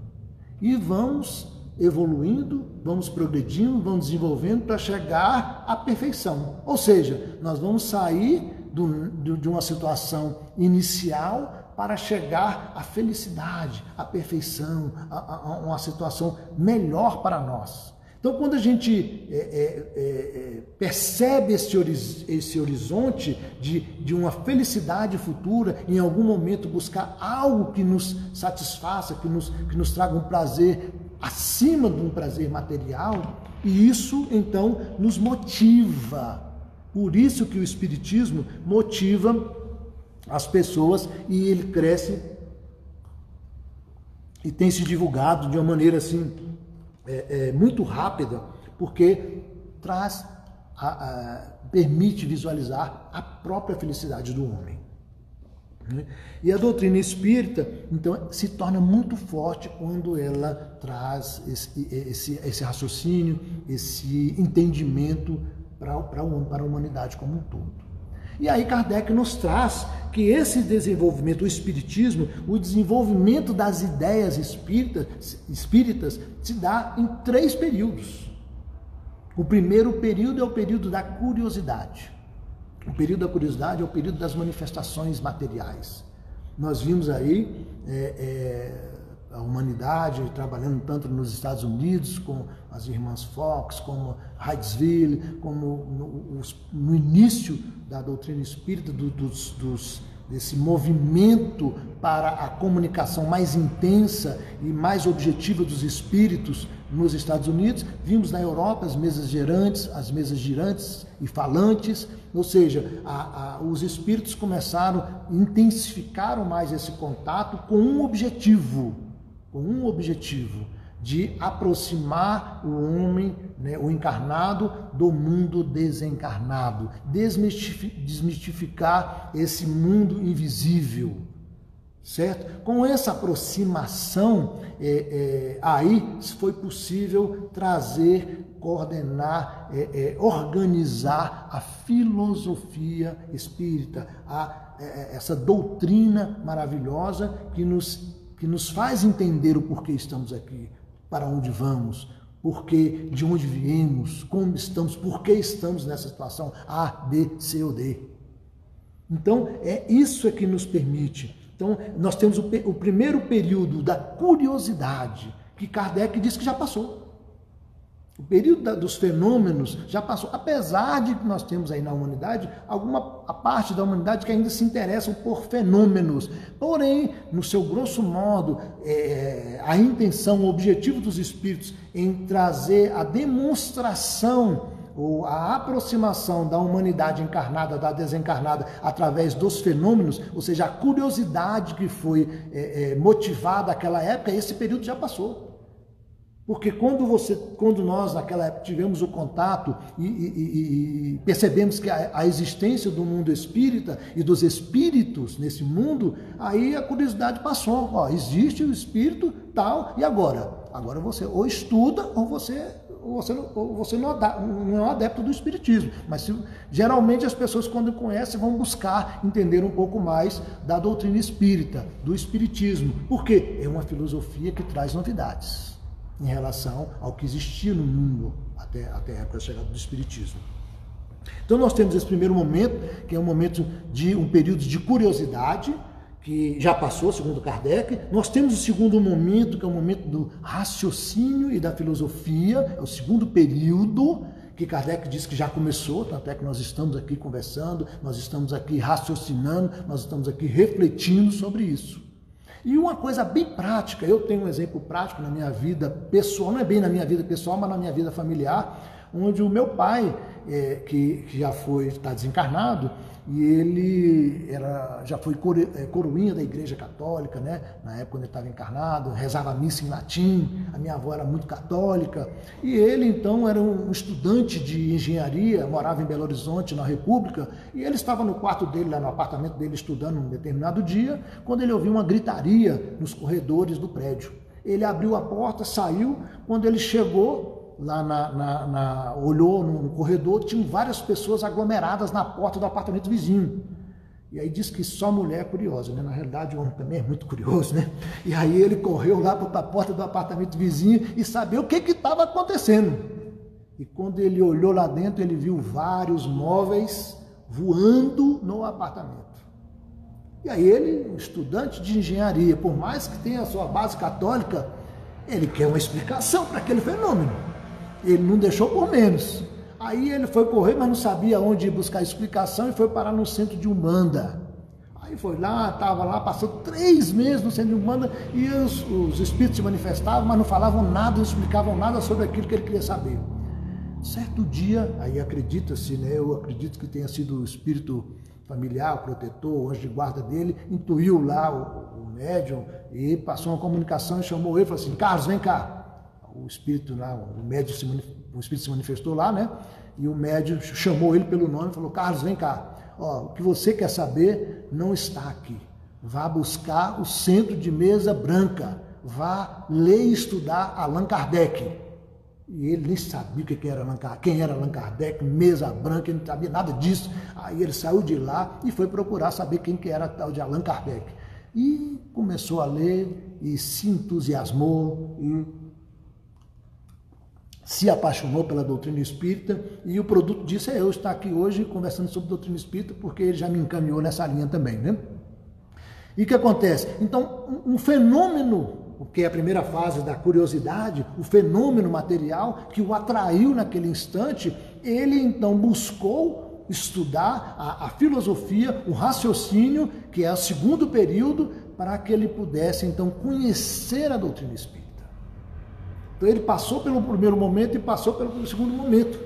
e vamos evoluindo, vamos progredindo, vamos desenvolvendo para chegar à perfeição. Ou seja, nós vamos sair do, de uma situação inicial para chegar à felicidade, à perfeição, a, a uma situação melhor para nós. Então, quando a gente é, é, é, é percebe esse, esse horizonte de, de uma felicidade futura, em algum momento buscar algo que nos satisfaça, que nos, que nos traga um prazer acima de um prazer material, e isso então nos motiva. Por isso que o Espiritismo motiva as pessoas e ele cresce e tem se divulgado de uma maneira assim é, é, muito rápida, porque traz, a, a, permite visualizar a própria felicidade do homem. Né? E a doutrina espírita, então, se torna muito forte quando ela traz esse, esse, esse raciocínio, esse entendimento para, para, para a humanidade como um todo. E aí Kardec nos traz que esse desenvolvimento, o espiritismo, o desenvolvimento das ideias espíritas, espíritas se dá em três períodos. O primeiro período é o período da curiosidade. O período da curiosidade é o período das manifestações materiais. Nós vimos aí é, é, a humanidade trabalhando tanto nos Estados Unidos com as irmãs Fox, como Hydesville, como no, no início da doutrina espírita, do, dos, dos, desse movimento para a comunicação mais intensa e mais objetiva dos espíritos nos Estados Unidos, vimos na Europa as mesas gerantes, as mesas girantes e falantes, ou seja, a, a, os espíritos começaram, intensificaram mais esse contato com um objetivo, com um objetivo de aproximar o homem, né, o encarnado, do mundo desencarnado, desmistificar esse mundo invisível, certo? Com essa aproximação, é, é, aí foi possível trazer, coordenar, é, é organizar a filosofia espírita, a, é, é, essa doutrina maravilhosa que nos, que nos faz entender o porquê estamos aqui, para onde vamos, porque de onde viemos, como estamos, por que estamos nessa situação A, B, C ou D. Então, é isso é que nos permite. Então, nós temos o, o primeiro período da curiosidade, que Kardec diz que já passou. O período da, dos fenômenos já passou, apesar de que nós temos aí na humanidade alguma a parte da humanidade que ainda se interessa por fenômenos. Porém, no seu grosso modo, é, a intenção, o objetivo dos espíritos em trazer a demonstração ou a aproximação da humanidade encarnada da desencarnada através dos fenômenos, ou seja, a curiosidade que foi é, é, motivada naquela época, esse período já passou. Porque quando, você, quando nós, naquela época, tivemos o contato e, e, e percebemos que a, a, existência do mundo espírita e dos espíritos nesse mundo, aí a curiosidade passou. Ó, existe o espírito tal, e agora? Agora você ou estuda ou você, ou você, ou você não, não é um adepto do espiritismo. Mas se, geralmente as pessoas, quando conhecem, vão buscar entender um pouco mais da doutrina espírita, do espiritismo. Por quê? É uma filosofia que traz novidades em relação ao que existia no mundo até, até a época da chegada do Espiritismo. Então nós temos esse primeiro momento, que é um momento de um período de curiosidade, que já passou, segundo Kardec. Nós temos o segundo momento, que é o momento do raciocínio e da filosofia, é o segundo período, que Kardec disse que já começou, tanto é que nós estamos aqui conversando, nós estamos aqui raciocinando, nós estamos aqui refletindo sobre isso. E uma coisa bem prática, eu tenho um exemplo prático na minha vida pessoal, não é bem na minha vida pessoal, mas na minha vida familiar, onde o meu pai, é, que, que já foi, está desencarnado, e ele era, já foi é, coroinha da Igreja Católica, né? na época quando ele estava encarnado, rezava missa em latim, a minha avó era muito católica, e ele então era um estudante de engenharia, morava em Belo Horizonte, na República, e ele estava no quarto dele, lá no apartamento dele, estudando um determinado dia, quando ele ouviu uma gritaria nos corredores do prédio. Ele abriu a porta, saiu, quando ele chegou, lá na, na, na olhou no, no, corredor, tinham várias pessoas aglomeradas na porta do apartamento vizinho. E aí diz que só mulher é curiosa, né? Na realidade, o homem também é muito curioso, né? E aí ele correu lá para a porta do apartamento vizinho e sabia o que estava acontecendo. E quando ele olhou lá dentro, ele viu vários móveis voando no apartamento. E aí ele, estudante de engenharia, por mais que tenha a sua base católica, ele quer uma explicação para aquele fenômeno. Ele não deixou por menos. Aí ele foi correr, mas não sabia onde buscar explicação e foi parar no centro de Umbanda. Aí foi lá, estava lá, passou três meses no centro de Umbanda e os, os espíritos se manifestavam, mas não falavam nada, não explicavam nada sobre aquilo que ele queria saber. Certo dia, aí acredita-se, né, eu acredito que tenha sido o espírito familiar, o protetor, o anjo de guarda dele, intuiu lá o, o médium e passou uma comunicação e chamou ele e falou assim: Carlos, vem cá o espírito lá, o médium se, o espírito se manifestou lá, né? E o médium chamou ele pelo nome e falou: Carlos, vem cá. Ó, o que você quer saber não está aqui. Vá buscar o centro de mesa branca. Vá ler e estudar Allan Kardec. E ele nem sabia o que era Allan Kardec, quem era Allan Kardec, mesa branca, ele não sabia nada disso. Aí ele saiu de lá e foi procurar saber quem que era tal de Allan Kardec. E começou a ler e se entusiasmou e se apaixonou pela doutrina espírita e o produto disso é eu estar aqui hoje conversando sobre doutrina espírita porque ele já me encaminhou nessa linha também, né? E o que acontece? Então, um fenômeno, que é a primeira fase da curiosidade, o fenômeno material que o atraiu naquele instante, ele então buscou estudar a, a filosofia, o raciocínio, que é o segundo período, para que ele pudesse então conhecer a doutrina espírita. Então ele passou pelo primeiro momento e passou pelo segundo momento.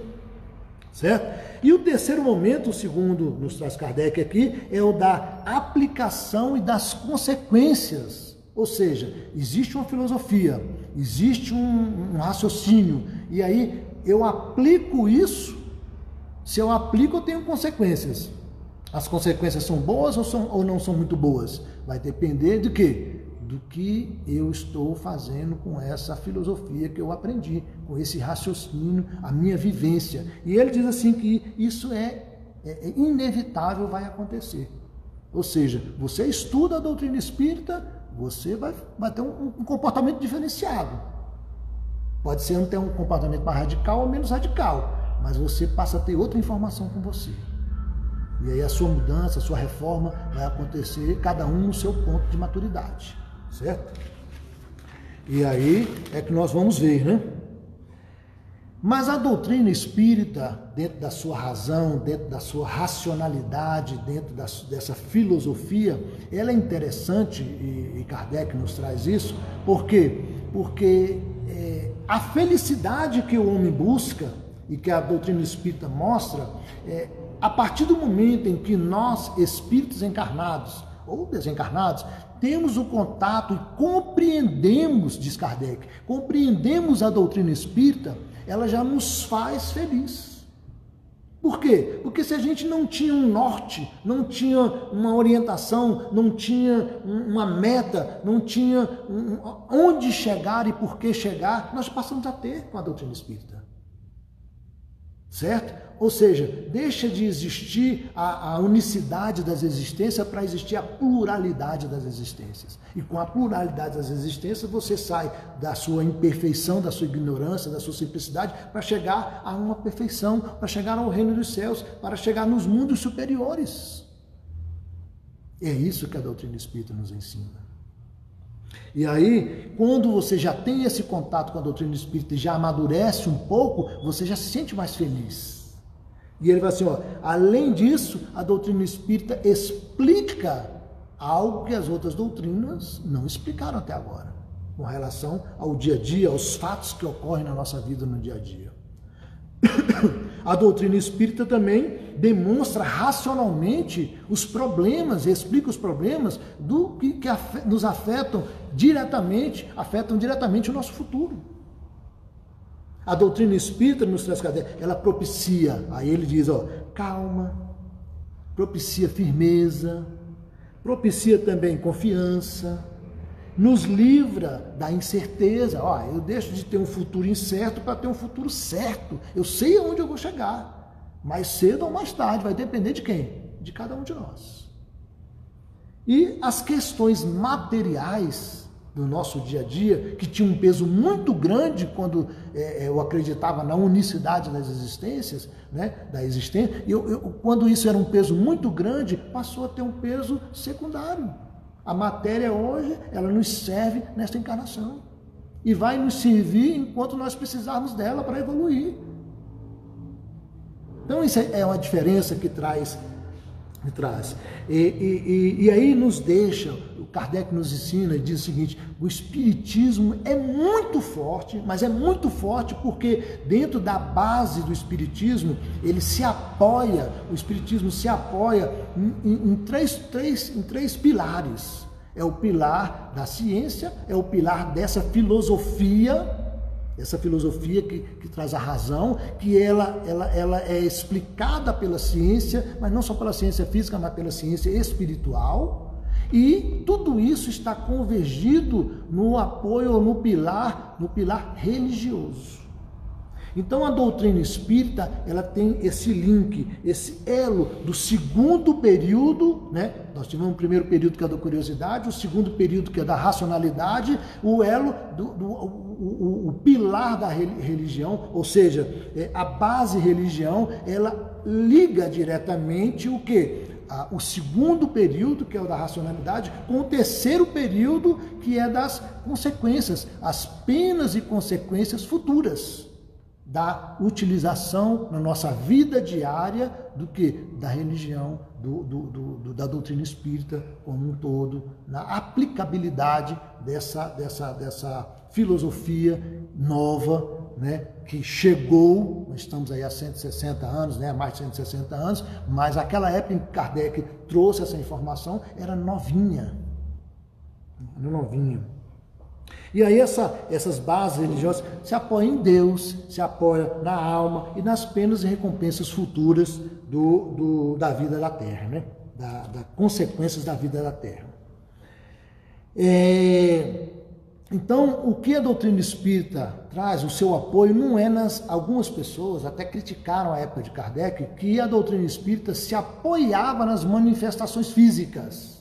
Certo? E o terceiro momento, segundo nos traz Kardec aqui, é o da aplicação e das consequências. Ou seja, existe uma filosofia, existe um, um raciocínio, e aí eu aplico isso, se eu aplico, eu tenho consequências. As consequências são boas ou, são, ou não são muito boas? Vai depender de quê? Do que eu estou fazendo com essa filosofia que eu aprendi, com esse raciocínio, a minha vivência. E ele diz assim que isso é, é, é inevitável, vai acontecer. Ou seja, você estuda a doutrina espírita, você vai, vai ter um, um comportamento diferenciado. Pode ser não ter um comportamento mais radical ou menos radical, mas você passa a ter outra informação com você. E aí a sua mudança, a sua reforma vai acontecer, cada um no seu ponto de maturidade, certo? E aí é que nós vamos ver, né? Mas a doutrina espírita, dentro da sua razão, dentro da sua racionalidade, dentro da, dessa filosofia, ela é interessante, e, e Kardec nos traz isso, por quê? Porque é, a felicidade que o homem busca e que a doutrina espírita mostra, é, a partir do momento em que nós, espíritos encarnados ou desencarnados, temos o contato e compreendemos, diz Kardec, compreendemos a doutrina espírita, ela já nos faz feliz. Por quê? Porque se a gente não tinha um norte, não tinha uma orientação, não tinha uma meta, não tinha onde chegar e por que chegar, nós passamos a ter com a doutrina espírita. Certo? Ou seja, deixa de existir a, a unicidade das existências para existir a pluralidade das existências. E com a pluralidade das existências, você sai da sua imperfeição, da sua ignorância, da sua simplicidade, para chegar a uma perfeição, para chegar ao reino dos céus, para chegar nos mundos superiores. É isso que a doutrina espírita nos ensina. E aí, quando você já tem esse contato com a doutrina espírita e já amadurece um pouco, você já se sente mais feliz. E ele vai assim, ó, além disso, a doutrina espírita explica algo que as outras doutrinas não explicaram até agora, com relação ao dia a dia, aos fatos que ocorrem na nossa vida no dia a dia. <coughs> A doutrina espírita também demonstra racionalmente os problemas, explica os problemas do que, que nos afetam diretamente, afetam diretamente o nosso futuro. A doutrina espírita nos traz ela propicia, aí ele diz, ó, calma, propicia firmeza, propicia também confiança, nos livra da incerteza. Ó, eu deixo de ter um futuro incerto para ter um futuro certo. Eu sei aonde eu vou chegar. Mais cedo ou mais tarde, vai depender de quem? De cada um de nós. E as questões materiais do nosso dia a dia, que tinha um peso muito grande quando é, é, eu acreditava na unicidade das existências, né, da existência, e eu, eu, quando isso era um peso muito grande, passou a ter um peso secundário. A matéria hoje, ela nos serve nesta encarnação. E vai nos servir enquanto nós precisarmos dela para evoluir. Então, isso é uma diferença que traz me traz. E, e, e, aí nos deixa, Kardec nos ensina e diz o seguinte: o Espiritismo é muito forte, mas é muito forte porque dentro da base do Espiritismo ele se apoia, o Espiritismo se apoia em, em, em três, três, em três pilares. É o pilar da ciência, é o pilar dessa filosofia essa filosofia que, que traz a razão, que ela, ela, ela é explicada pela ciência, mas não só pela ciência física, mas pela ciência espiritual. E tudo isso está convergido no apoio, no pilar, no pilar religioso. Então a doutrina espírita, ela tem esse link, esse elo do segundo período, né? Nós tivemos o primeiro período que é da curiosidade, o segundo período que é da racionalidade, o elo do, do o, o, o, pilar da religião, ou seja, é, a base religião, ela liga diretamente o que? O segundo período, que é o da racionalidade, com o terceiro período, que é das consequências, as penas e consequências futuras da utilização na nossa vida diária do que? Da religião, do, do, do, da doutrina espírita como um todo, na aplicabilidade dessa, dessa, dessa filosofia nova, né, que chegou, estamos aí há 160 anos, né, mais de 160 anos, mas aquela época em que Kardec trouxe essa informação era novinha, novinha. E aí essa, essas bases religiosas se apoiam em Deus, se apoiam na alma e nas penas e recompensas futuras do, do da vida da terra, né? da, da consequências da vida da terra. É, então, o que a doutrina espírita traz, o seu apoio, não é nas. Algumas pessoas até criticaram a época de Kardec que a doutrina espírita se apoiava nas manifestações físicas.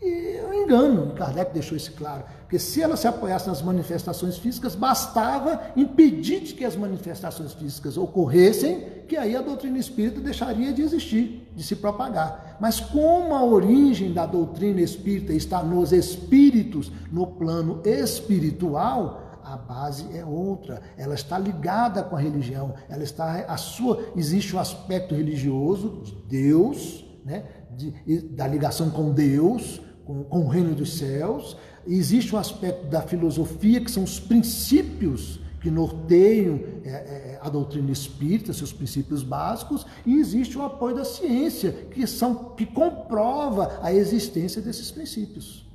E eu engano, Kardec deixou isso claro. Porque se ela se apoiasse nas manifestações físicas, bastava impedir de que as manifestações físicas ocorressem, que aí a doutrina espírita deixaria de existir, de se propagar. Mas como a origem da doutrina espírita está nos espíritos, no plano espiritual, a base é outra. Ela está ligada com a religião. Ela está a sua existe um aspecto religioso de Deus, né? De, da ligação com Deus, com, com o reino dos céus. Existe um aspecto da filosofia, que são os princípios que norteiam é, é, a doutrina espírita, seus princípios básicos, e existe o apoio da ciência, que, são, que comprova a existência desses princípios.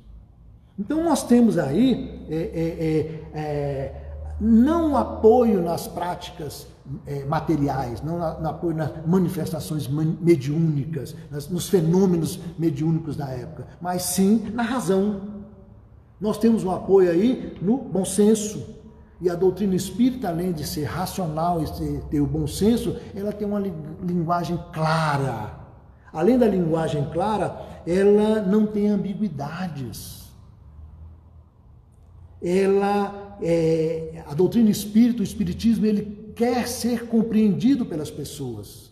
Então nós temos aí é, é, é, é não apoio nas práticas é, materiais, não no apoio nas manifestações mediúnicas, nas, nos fenômenos mediúnicos da época, mas sim na razão. Nós temos um apoio aí no bom senso. E a doutrina espírita, além de ser racional e ter o bom senso, ela tem uma linguagem clara. Além da linguagem clara, ela não tem ambiguidades. Ela, é, a doutrina espírita, o espiritismo, ele quer ser compreendido pelas pessoas.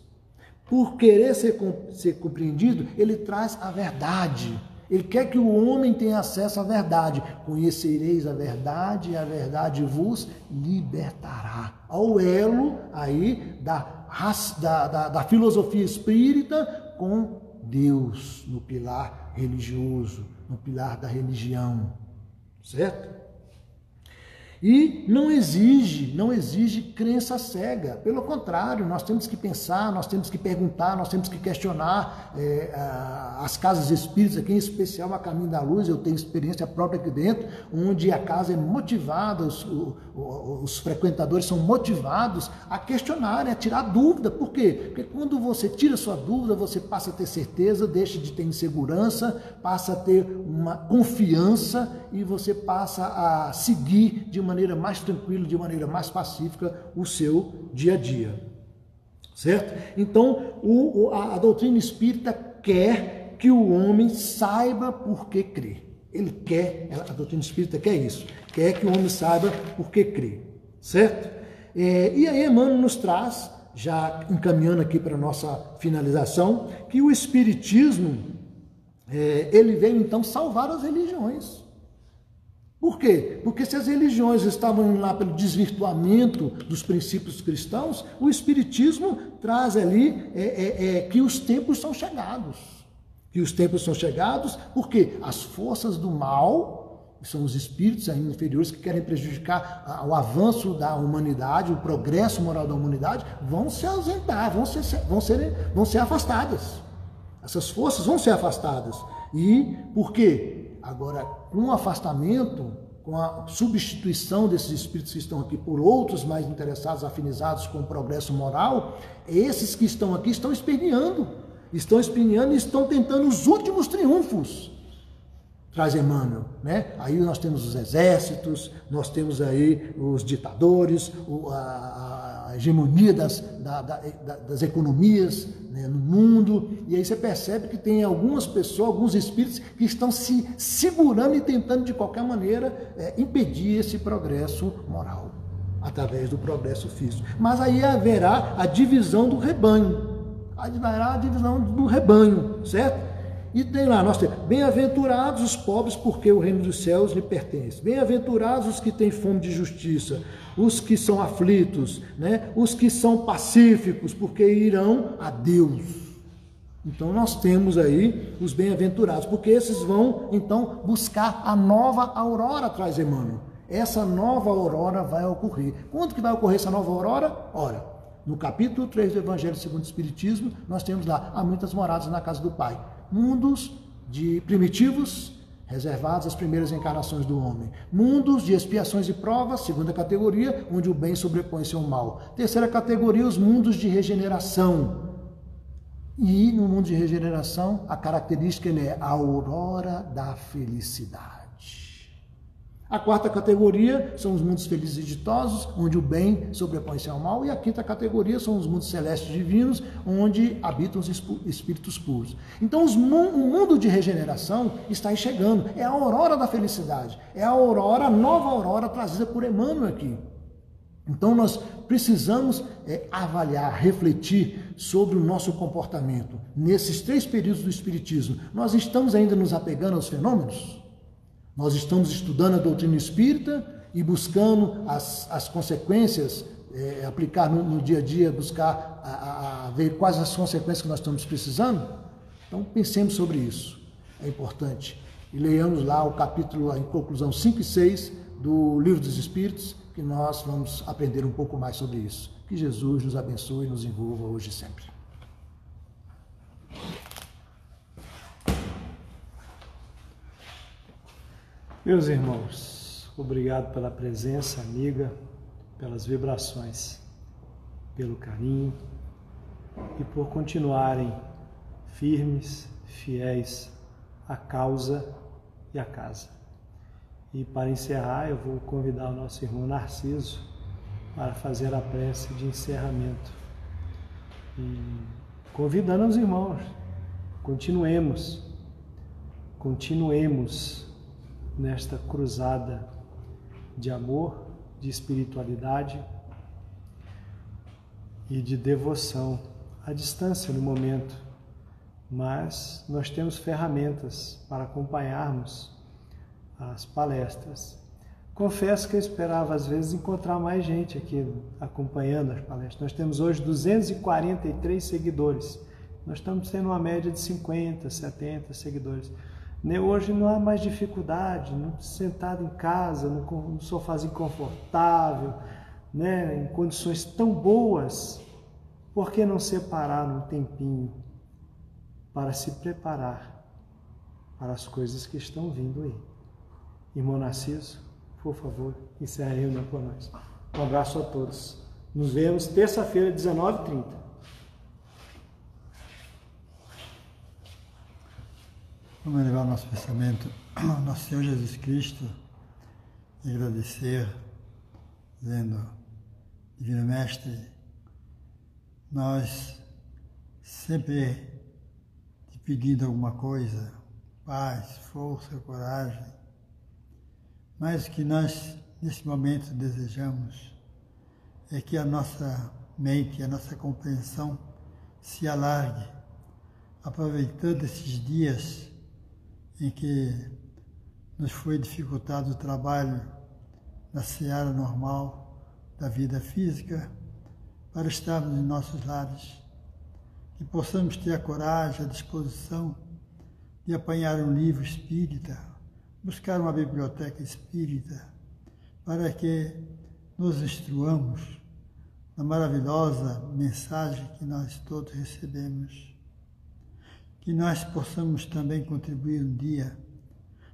Por querer ser, ser compreendido, ele traz a verdade. Ele quer que o homem tenha acesso à verdade. Conhecereis a verdade e a verdade vos libertará. Ao elo aí da, da, da, da filosofia espírita com Deus no pilar religioso, no pilar da religião. Certo? E não exige, não exige crença cega. Pelo contrário, nós temos que pensar, nós temos que perguntar, nós temos que questionar é, as casas espíritas, aqui em especial a Caminho da Luz, eu tenho experiência própria aqui dentro, onde a casa é motivada, os, os frequentadores são motivados a questionar, a tirar dúvida. Por quê? Porque quando você tira sua dúvida, você passa a ter certeza, deixa de ter insegurança, passa a ter uma confiança e você passa a seguir de maneira mais tranquila, de maneira mais pacífica o seu dia a dia. Certo? Então, o, a, a doutrina espírita quer que o homem saiba por que crê. Ele quer, a doutrina espírita quer isso, quer que o homem saiba por que crê. Certo? É, e aí Emmanuel nos traz, já encaminhando aqui para a nossa finalização, que o Espiritismo, é, ele veio então salvar as religiões. Por quê? Porque se as religiões estavam lá pelo desvirtuamento dos princípios cristãos, o Espiritismo traz ali é, é, é, que os tempos são chegados. Que os tempos são chegados, porque as forças do mal, que são os espíritos ainda inferiores que querem prejudicar o avanço da humanidade, o progresso moral da humanidade, vão se ausentar, vão ser, vão ser, vão ser afastadas. Essas forças vão ser afastadas. E por quê? Agora, com o afastamento, com a substituição desses espíritos que estão aqui por outros mais interessados, afinizados com o progresso moral, esses que estão aqui estão esperneando, estão esperneando e estão tentando os últimos triunfos. Traz Emmanuel, né? Aí nós temos os exércitos, nós temos aí os ditadores, a, hegemonia das, da, da, das economias né, no mundo, e aí você percebe que tem algumas pessoas, alguns espíritos que estão se segurando e tentando de qualquer maneira é, impedir esse progresso moral, através do progresso físico. Mas aí haverá a divisão do rebanho, haverá a divisão do rebanho, certo? E tem lá, nós temos, bem-aventurados os pobres, porque o reino dos céus lhe pertence. Bem-aventurados os que têm fome de justiça, os que são aflitos, né? os que são pacíficos, porque irão a Deus. Então nós temos aí os bem-aventurados, porque esses vão então buscar a nova aurora, traz Emmanuel. Essa nova aurora vai ocorrer. Quando que vai ocorrer essa nova aurora? Ora, no capítulo 3 do Evangelho segundo o Espiritismo, nós temos lá, há muitas moradas na casa do Pai mundos de primitivos, reservados às primeiras encarnações do homem. Mundos de expiações e provas, segunda categoria, onde o bem sobrepõe-se ao mal. Terceira categoria, os mundos de regeneração. E no mundo de regeneração, a característica ele é a aurora da felicidade. A quarta categoria são os mundos felizes e ditosos, onde o bem sobrepõe-se ao mal. E a quinta categoria são os mundos celestes divinos, onde habitam os espíritos puros. Então, o mundo de regeneração está chegando. É a aurora da felicidade. É a aurora, a nova aurora trazida por Emmanuel aqui. Então, nós precisamos é, avaliar, refletir sobre o nosso comportamento. Nesses três períodos do Espiritismo, nós estamos ainda nos apegando aos fenômenos? Nós estamos estudando a doutrina espírita e buscando as, as consequências, é, aplicar no, no, dia a dia, buscar a, a, a ver quais as consequências que nós estamos precisando? Então pensemos sobre isso. É importante. E leiamos lá o capítulo, em conclusão 5 e 6 do Livro dos Espíritos, que nós vamos aprender um pouco mais sobre isso. Que Jesus nos abençoe e nos envolva hoje e sempre. Meus irmãos, obrigado pela presença amiga, pelas vibrações, pelo carinho e por continuarem firmes, fiéis à causa e à casa. E para encerrar, eu vou convidar o nosso irmão Narciso para fazer a prece de encerramento. E convidando os irmãos, continuemos, continuemos nesta cruzada de amor, de espiritualidade e de devoção à distância no momento, mas nós temos ferramentas para acompanharmos as palestras. Confesso que eu esperava às vezes encontrar mais gente aqui acompanhando as palestras. Nós temos hoje 243 seguidores. Nós estamos tendo uma média de 50, 70 seguidores. Hoje não há mais dificuldade, sentado em casa, no sofazinho confortável, né, em condições tão boas, por que não separar um tempinho para se preparar para as coisas que estão vindo aí? Irmão Narciso, por favor, encerre a reunião por nós. Um abraço a todos. Nos vemos terça-feira, 19h30. Vamos elevar nosso pensamento. Ao <clears throat> nosso Senhor Jesus Cristo e agradecer, dizendo, Divino Mestre, nós sempre te pedindo alguma coisa, paz, força, coragem, mas o que nós nesse momento desejamos é que a nossa mente, a nossa compreensão se alargue, aproveitando esses dias em que nos foi dificultado o trabalho na seara normal da vida física para estarmos em nossos lares, que possamos ter a coragem, a disposição de apanhar um livro espírita, buscar uma biblioteca espírita, para que nos instruamos na maravilhosa mensagem que nós todos recebemos que nós possamos também contribuir um dia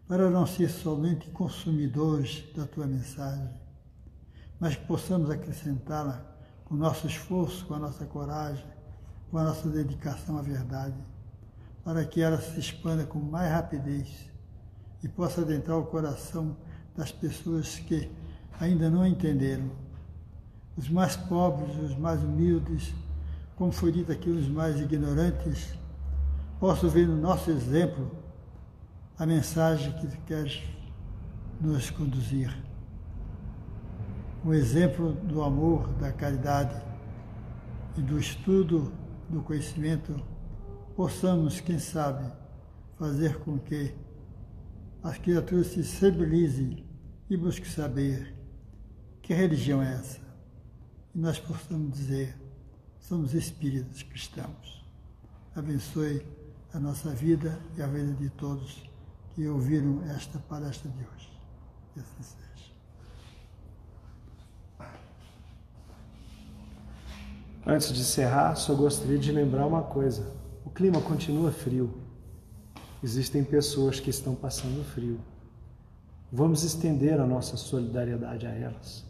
para não ser somente consumidores da tua mensagem, mas que possamos acrescentá-la com nosso esforço, com a nossa coragem, com a nossa dedicação à verdade, para que ela se expanda com mais rapidez e possa adentrar o coração das pessoas que ainda não entenderam. Os mais pobres, os mais humildes, como foi dito aqui, os mais ignorantes, posso ver no nosso exemplo a mensagem que queres nos conduzir. O exemplo do amor, da caridade e do estudo do conhecimento, possamos, quem sabe, fazer com que as criaturas se sensibilizem e busquem saber que religião é essa. E nós possamos dizer, somos espíritos cristãos. Abençoe a nossa vida e a vida de todos que ouviram esta palestra de hoje. Que assim seja. Antes de encerrar, só gostaria de lembrar uma coisa: o clima continua frio. Existem pessoas que estão passando frio. Vamos estender a nossa solidariedade a elas.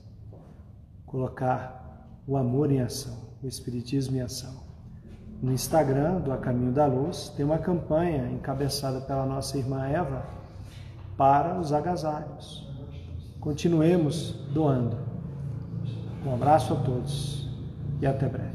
Colocar o amor em ação, o Espiritismo em ação. No Instagram do A Caminho da Luz tem uma campanha encabeçada pela nossa irmã Eva para os agasalhos. Continuemos doando. Um abraço a todos e até breve.